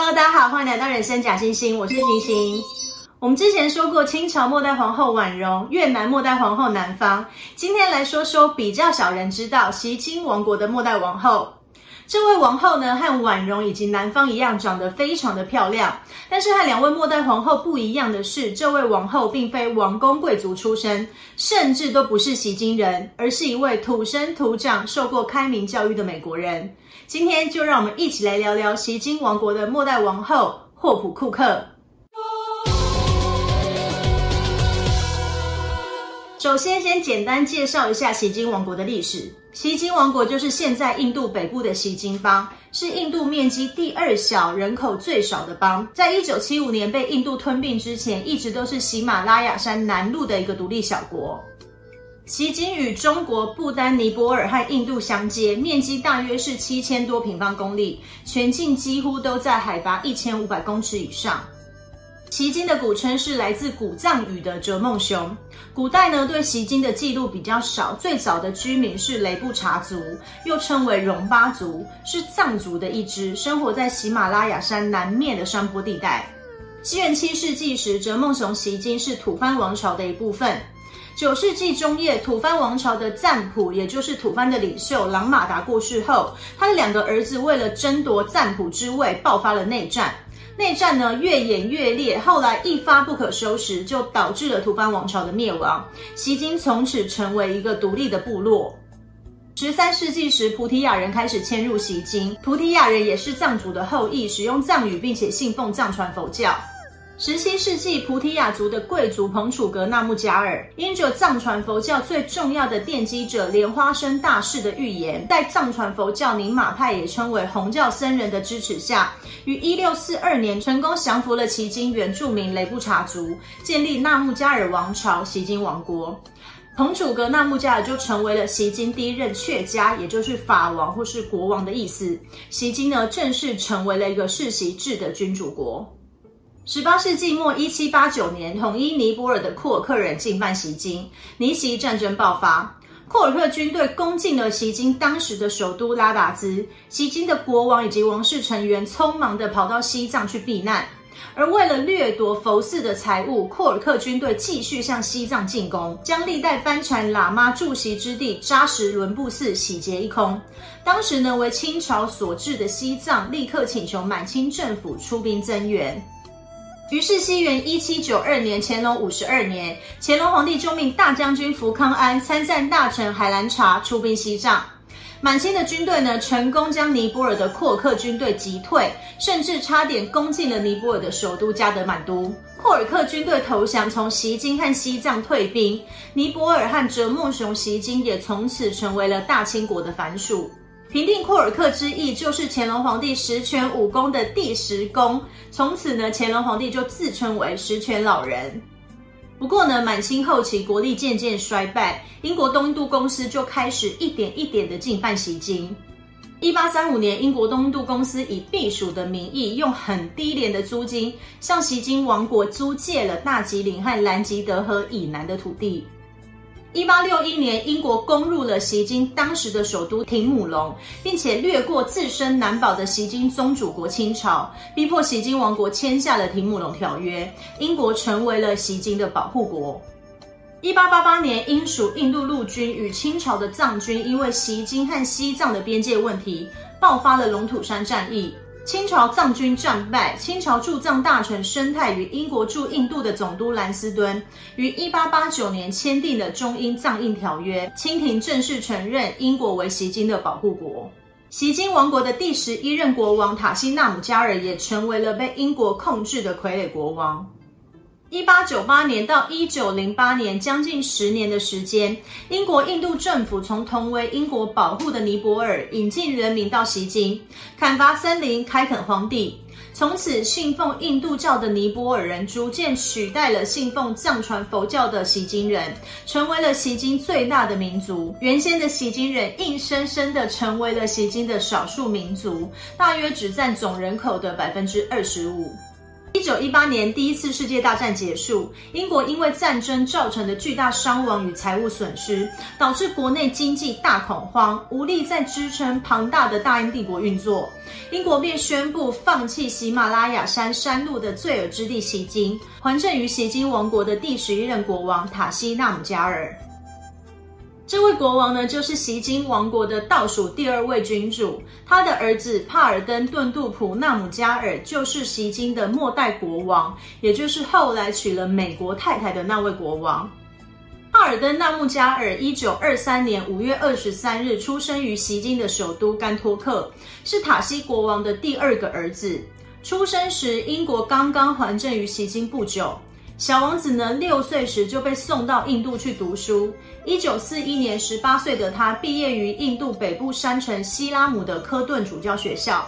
Hello，大家好，欢迎来到人生假星星，我是星星。我们之前说过清朝末代皇后婉容，越南末代皇后南方，今天来说说比较少人知道袭金王国的末代王后。这位王后呢，和婉容以及南方一样，长得非常的漂亮。但是和两位末代皇后不一样的是，这位王后并非王公贵族出身，甚至都不是袭金人，而是一位土生土长、受过开明教育的美国人。今天就让我们一起来聊聊锡金王国的末代王后霍普库克。首先，先简单介绍一下锡金王国的历史。锡金王国就是现在印度北部的锡金邦，是印度面积第二小、人口最少的邦。在一九七五年被印度吞并之前，一直都是喜马拉雅山南麓的一个独立小国。锡金与中国、不丹、尼泊尔和印度相接，面积大约是七千多平方公里，全境几乎都在海拔一千五百公尺以上。锡金的古称是来自古藏语的哲孟雄。古代呢，对锡金的记录比较少。最早的居民是雷布查族，又称为戎巴族，是藏族的一支，生活在喜马拉雅山南面的山坡地带。西元七世纪时，哲孟雄锡金是吐蕃王朝的一部分。九世纪中叶，吐蕃王朝的赞普，也就是吐蕃的领袖朗马达过世后，他的两个儿子为了争夺赞普之位，爆发了内战。内战呢，越演越烈，后来一发不可收拾，就导致了吐蕃王朝的灭亡。锡金从此成为一个独立的部落。十三世纪时，菩提亚人开始迁入锡金，菩提亚人也是藏族的后裔，使用藏语，并且信奉藏传佛教。十七世纪，菩提亚族的贵族彭楚格纳木加尔，因着藏传佛教最重要的奠基者莲花生大士的预言，在藏传佛教宁玛派也称为红教僧人的支持下，于一六四二年成功降服了锡金原住民雷布查族，建立纳木加尔王朝——锡金王国。彭楚格纳木加尔就成为了锡金第一任确家，也就是法王或是国王的意思。锡金呢，正式成为了一个世袭制的君主国。十八世纪末，一七八九年，统一尼泊尔的库尔克人进犯锡金，尼锡战争爆发，库尔克军队攻进了锡金当时的首都拉达兹，锡金的国王以及王室成员匆忙地跑到西藏去避难，而为了掠夺佛寺的财物，库尔克军队继续向西藏进攻，将历代班禅喇嘛驻锡之地扎什伦布寺洗劫一空。当时呢，为清朝所治的西藏立刻请求满清政府出兵增援。于是，西元一七九二年，乾隆五十二年，乾隆皇帝就命大将军福康安、参赞大臣海兰察出兵西藏。满清的军队呢，成功将尼泊尔的库尔克军队击退，甚至差点攻进了尼泊尔的首都加德满都。库尔克军队投降，从锡金和西藏退兵，尼泊尔和哲孟雄锡金也从此成为了大清国的藩属。平定库尔克之役，就是乾隆皇帝十全武功的第十功。从此呢，乾隆皇帝就自称为十全老人。不过呢，满清后期国力渐渐衰败，英国东印度公司就开始一点一点的进犯锡金。一八三五年，英国东印度公司以避暑的名义，用很低廉的租金，向锡金王国租借了大吉岭和兰吉德河以南的土地。一八六一年，英国攻入了锡金当时的首都廷姆龙，并且掠过自身难保的锡金宗主国清朝，逼迫锡金王国签下了廷姆龙条约，英国成为了锡金的保护国。一八八八年，英属印度陆军与清朝的藏军因为锡金和西藏的边界问题，爆发了龙土山战役。清朝藏军战败，清朝驻藏大臣申泰与英国驻印度的总督兰斯敦于一八八九年签订了中英藏印条约，清廷正式承认英国为锡金的保护国。锡金王国的第十一任国王塔西纳姆加尔也成为了被英国控制的傀儡国王。一八九八年到一九零八年，将近十年的时间，英国印度政府从同为英国保护的尼泊尔引进人民到锡金，砍伐森林，开垦荒地。从此，信奉印度教的尼泊尔人逐渐取代了信奉藏传佛教的锡金人，成为了锡金最大的民族。原先的锡金人硬生生的成为了锡金的少数民族，大约只占总人口的百分之二十五。一九一八年，第一次世界大战结束，英国因为战争造成的巨大伤亡与财务损失，导致国内经济大恐慌，无力再支撑庞大的大英帝国运作。英国便宣布放弃喜马拉雅山山麓的罪尔之地锡金，还政于锡金王国的第十一任国王塔西纳姆加尔。这位国王呢，就是锡金王国的倒数第二位君主。他的儿子帕尔登顿杜普纳姆加尔就是锡金的末代国王，也就是后来娶了美国太太的那位国王。帕尔登纳姆加尔一九二三年五月二十三日出生于锡金的首都甘托克，是塔西国王的第二个儿子。出生时，英国刚刚还政于锡金不久。小王子呢，六岁时就被送到印度去读书。一九四一年，十八岁的他毕业于印度北部山城西拉姆的科顿主教学校，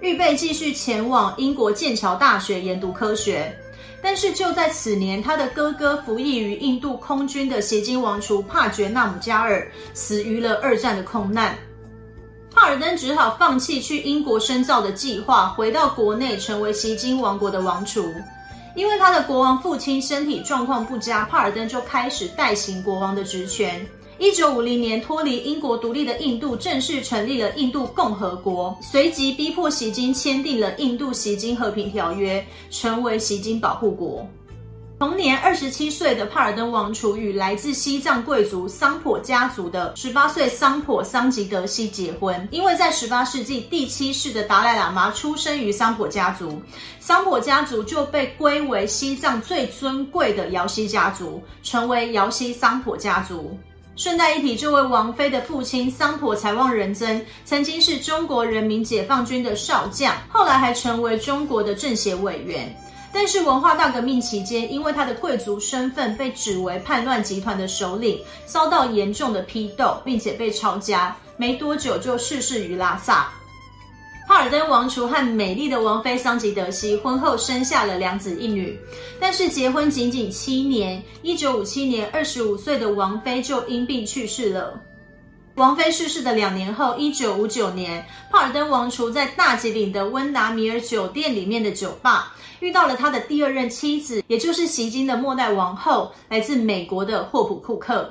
预备继续前往英国剑桥大学研读科学。但是就在此年，他的哥哥服役于印度空军的锡金王储帕觉纳姆加尔死于了二战的空难。帕尔登只好放弃去英国深造的计划，回到国内成为锡金王国的王储。因为他的国王父亲身体状况不佳，帕尔登就开始代行国王的职权。一九五零年，脱离英国独立的印度正式成立了印度共和国，随即逼迫锡金签订了《印度锡金和平条约》，成为锡金保护国。同年，二十七岁的帕尔登王储与来自西藏贵族桑普家族的十八岁桑普桑吉德西结婚。因为在十八世纪第七世的达赖喇嘛出生于桑普家族，桑普家族就被归为西藏最尊贵的姚西家族，成为姚西桑普家族。顺带一提，这位王妃的父亲桑普才旺仁增曾经是中国人民解放军的少将，后来还成为中国的政协委员。但是文化大革命期间，因为他的贵族身份被指为叛乱集团的首领，遭到严重的批斗，并且被抄家，没多久就逝世于拉萨。帕尔登王储和美丽的王妃桑吉德西婚后生下了两子一女，但是结婚仅仅七年，一九五七年，二十五岁的王妃就因病去世了。王妃逝世的两年后，一九五九年，帕尔登王储在大吉岭的温达米尔酒店里面的酒吧，遇到了他的第二任妻子，也就是席金的末代王后，来自美国的霍普库克。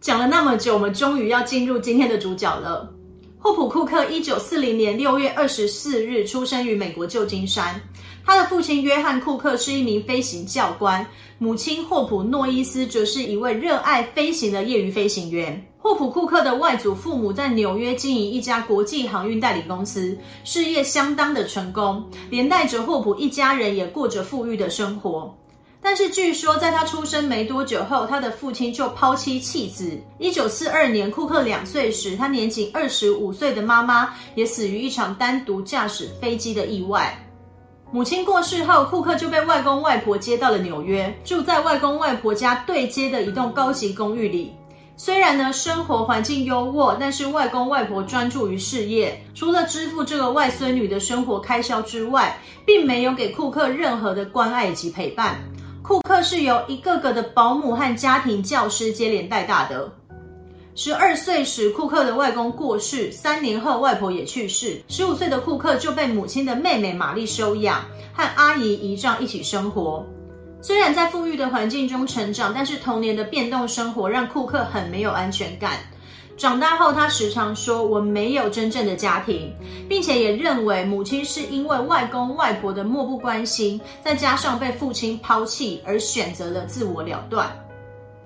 讲了那么久，我们终于要进入今天的主角了。霍普库克一九四零年六月二十四日出生于美国旧金山，他的父亲约翰库克是一名飞行教官，母亲霍普诺伊斯则是一位热爱飞行的业余飞行员。霍普库克的外祖父母在纽约经营一家国际航运代理公司，事业相当的成功，连带着霍普一家人也过着富裕的生活。但是据说在他出生没多久后，他的父亲就抛妻弃子。一九四二年，库克两岁时，他年仅二十五岁的妈妈也死于一场单独驾驶飞机的意外。母亲过世后，库克就被外公外婆接到了纽约，住在外公外婆家对街的一栋高级公寓里。虽然呢，生活环境优渥，但是外公外婆专注于事业，除了支付这个外孙女的生活开销之外，并没有给库克任何的关爱以及陪伴。库克是由一个个的保姆和家庭教师接连带大的。十二岁时，库克的外公过世，三年后外婆也去世，十五岁的库克就被母亲的妹妹玛丽收养，和阿姨姨丈一起生活。虽然在富裕的环境中成长，但是童年的变动生活让库克很没有安全感。长大后，他时常说：“我没有真正的家庭，并且也认为母亲是因为外公外婆的漠不关心，再加上被父亲抛弃而选择了自我了断。”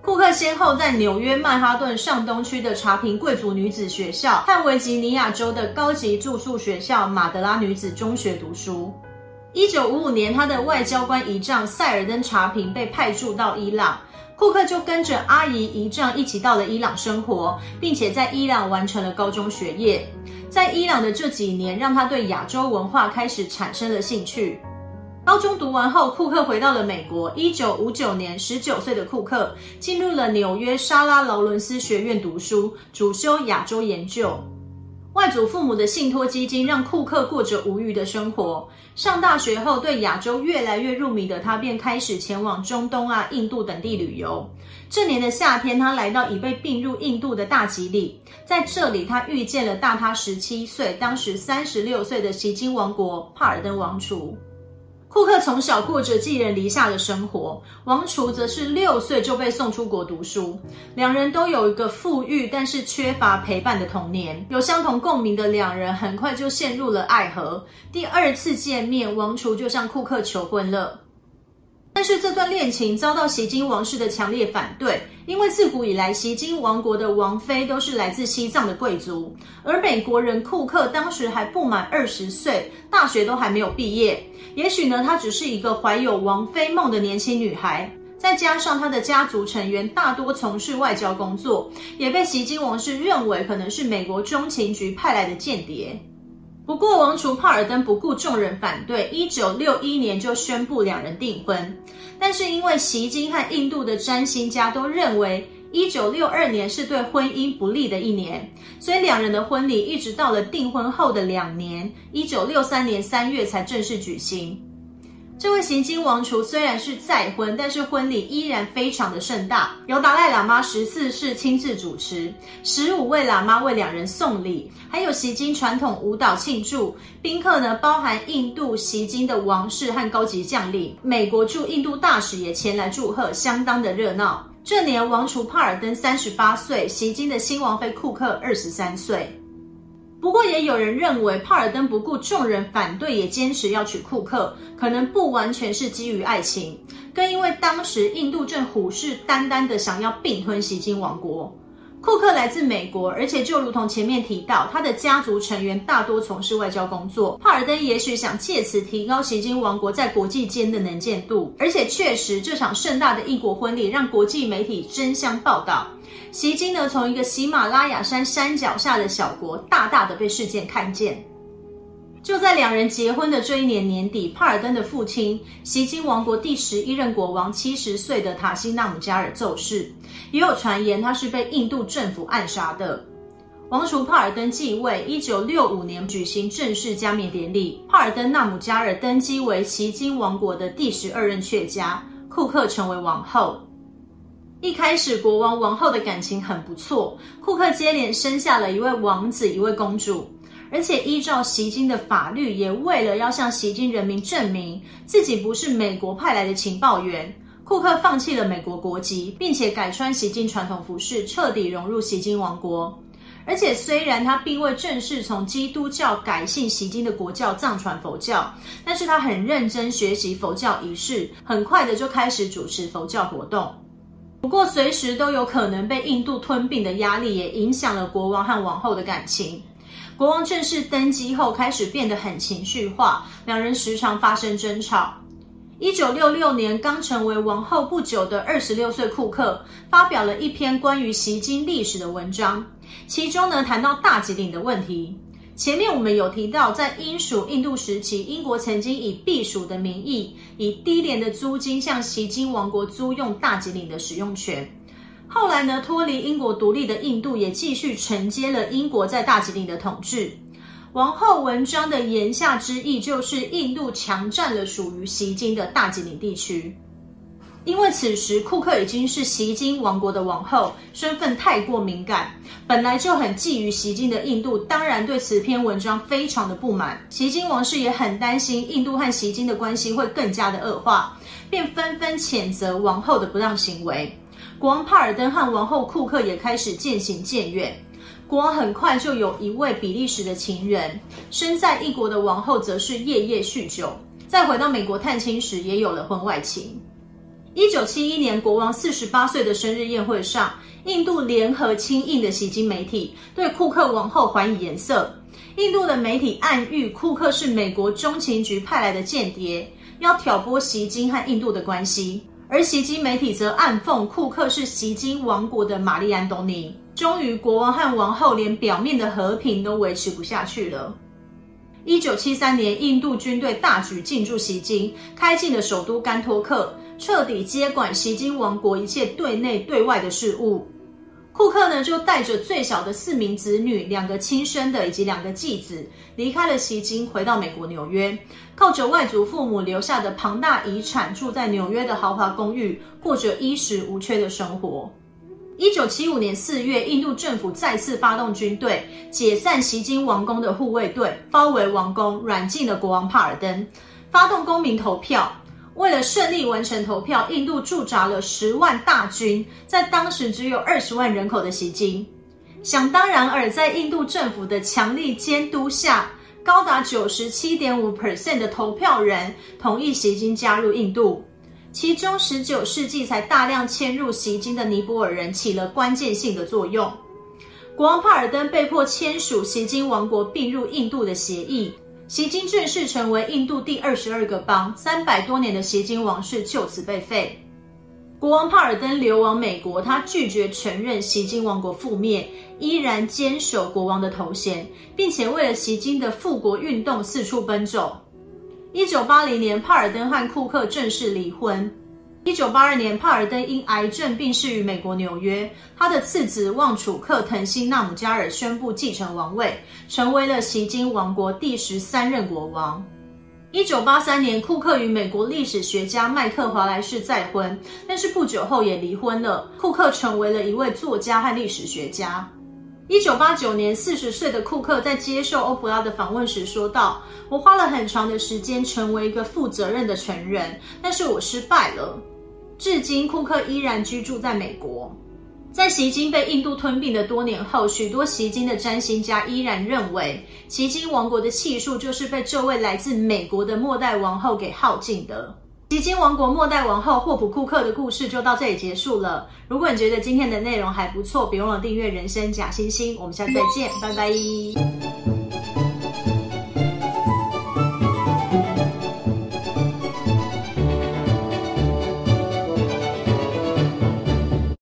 库克先后在纽约曼哈顿上东区的查平贵族女子学校和维吉尼亚州的高级住宿学校马德拉女子中学读书。一九五五年，他的外交官姨丈塞尔登查平被派驻到伊朗，库克就跟着阿姨姨丈一起到了伊朗生活，并且在伊朗完成了高中学业。在伊朗的这几年，让他对亚洲文化开始产生了兴趣。高中读完后，库克回到了美国。一九五九年，十九岁的库克进入了纽约莎拉劳伦斯学院读书，主修亚洲研究。外祖父母的信托基金让库克过着无虞的生活。上大学后，对亚洲越来越入迷的他，便开始前往中东啊、印度等地旅游。这年的夏天，他来到已被并入印度的大吉里，在这里，他遇见了大他十七岁、当时三十六岁的锡金王国帕尔登王储。库克从小过着寄人篱下的生活，王储则是六岁就被送出国读书。两人都有一个富裕但是缺乏陪伴的童年，有相同共鸣的两人很快就陷入了爱河。第二次见面，王储就向库克求婚了。但是这段恋情遭到锡金王室的强烈反对，因为自古以来锡金王国的王妃都是来自西藏的贵族，而美国人库克当时还不满二十岁，大学都还没有毕业。也许呢，她只是一个怀有王妃梦的年轻女孩，再加上她的家族成员大多从事外交工作，也被锡金王室认为可能是美国中情局派来的间谍。不过，王储帕尔登不顾众人反对，一九六一年就宣布两人订婚。但是，因为锡金和印度的占星家都认为一九六二年是对婚姻不利的一年，所以两人的婚礼一直到了订婚后的两年，一九六三年三月才正式举行。这位锡金王储虽然是再婚，但是婚礼依然非常的盛大，由达赖喇嘛十四世亲自主持，十五位喇嘛为两人送礼，还有锡金传统舞蹈庆祝。宾客呢，包含印度锡金的王室和高级将领，美国驻印度大使也前来祝贺，相当的热闹。这年，王储帕尔登三十八岁，锡金的新王妃库克二十三岁。不过，也有人认为帕尔登不顾众人反对，也坚持要娶库克，可能不完全是基于爱情，更因为当时印度正虎视眈眈的想要并吞锡金王国。库克来自美国，而且就如同前面提到，他的家族成员大多从事外交工作。帕尔登也许想借此提高锡金王国在国际间的能见度，而且确实这场盛大的异国婚礼让国际媒体争相报道。锡金呢，从一个喜马拉雅山山脚下的小国，大大的被世界看见。就在两人结婚的这一年年底，帕尔登的父亲锡金王国第十一任国王七十岁的塔西纳姆加尔奏事，也有传言他是被印度政府暗杀的。王储帕尔登继位，一九六五年举行正式加冕典礼，帕尔登纳姆加尔登基为锡金王国的第十二任确家，库克成为王后。一开始，国王王后的感情很不错，库克接连生下了一位王子，一位公主。而且依照锡金的法律，也为了要向锡金人民证明自己不是美国派来的情报员，库克放弃了美国国籍，并且改穿锡金传统服饰，彻底融入锡金王国。而且虽然他并未正式从基督教改信锡金的国教藏传佛教，但是他很认真学习佛教仪式，很快的就开始主持佛教活动。不过随时都有可能被印度吞并的压力，也影响了国王和王后的感情。国王正式登基后，开始变得很情绪化，两人时常发生争吵。一九六六年，刚成为王后不久的二十六岁库克，发表了一篇关于锡金历史的文章，其中呢谈到大吉岭的问题。前面我们有提到，在英属印度时期，英国曾经以避暑的名义，以低廉的租金向锡金王国租用大吉岭的使用权。后来呢，脱离英国独立的印度也继续承接了英国在大吉岭的统治。王后文章的言下之意就是，印度强占了属于锡金的大吉岭地区。因为此时库克已经是锡金王国的王后，身份太过敏感，本来就很觊觎锡金的印度，当然对此篇文章非常的不满。锡金王室也很担心印度和锡金的关系会更加的恶化，便纷纷谴责王后的不当行为。国王帕尔登和王后库克也开始渐行渐远。国王很快就有一位比利时的情人，身在异国的王后则是夜夜酗酒。再回到美国探亲时，也有了婚外情。一九七一年，国王四十八岁的生日宴会上，印度联合亲印的锡金媒体对库克王后还以颜色。印度的媒体暗喻库克是美国中情局派来的间谍，要挑拨锡金和印度的关系。而袭击媒体则暗讽库克是袭击王国的玛丽安东尼。终于，国王和王后连表面的和平都维持不下去了。一九七三年，印度军队大举进驻袭金，开进了首都甘托克，彻底接管袭金王国一切对内对外的事务。库克呢，就带着最小的四名子女、两个亲生的以及两个继子，离开了锡金，回到美国纽约，靠着外祖父母留下的庞大遗产，住在纽约的豪华公寓，过着衣食无缺的生活。一九七五年四月，印度政府再次发动军队，解散锡金王宫的护卫队，包围王宫，软禁了国王帕尔登。发动公民投票。为了顺利完成投票，印度驻扎了十万大军，在当时只有二十万人口的锡金。想当然尔，在印度政府的强力监督下，高达九十七点五 percent 的投票人同意锡金加入印度。其中，十九世纪才大量迁入锡金的尼泊尔人起了关键性的作用。国王帕尔登被迫签署锡金王国并入印度的协议。锡金正式成为印度第二十二个邦，三百多年的锡金王室就此被废。国王帕尔登流亡美国，他拒绝承认锡金王国覆灭，依然坚守国王的头衔，并且为了锡金的复国运动四处奔走。一九八零年，帕尔登和库克正式离婚。一九八二年，帕尔登因癌症病逝于美国纽约。他的次子旺楚克腾辛纳姆加尔宣布继承王位，成为了锡金王国第十三任国王。一九八三年，库克与美国历史学家麦克华莱士再婚，但是不久后也离婚了。库克成为了一位作家和历史学家。一九八九年，四十岁的库克在接受欧普拉的访问时说道：“我花了很长的时间成为一个负责任的成人，但是我失败了。”至今，库克依然居住在美国。在锡金被印度吞并的多年后，许多锡金的占星家依然认为，锡金王国的气数就是被这位来自美国的末代王后给耗尽的。锡金王国末代王后霍普库克的故事就到这里结束了。如果你觉得今天的内容还不错，别忘了订阅人生假星星。我们下次再见，拜拜。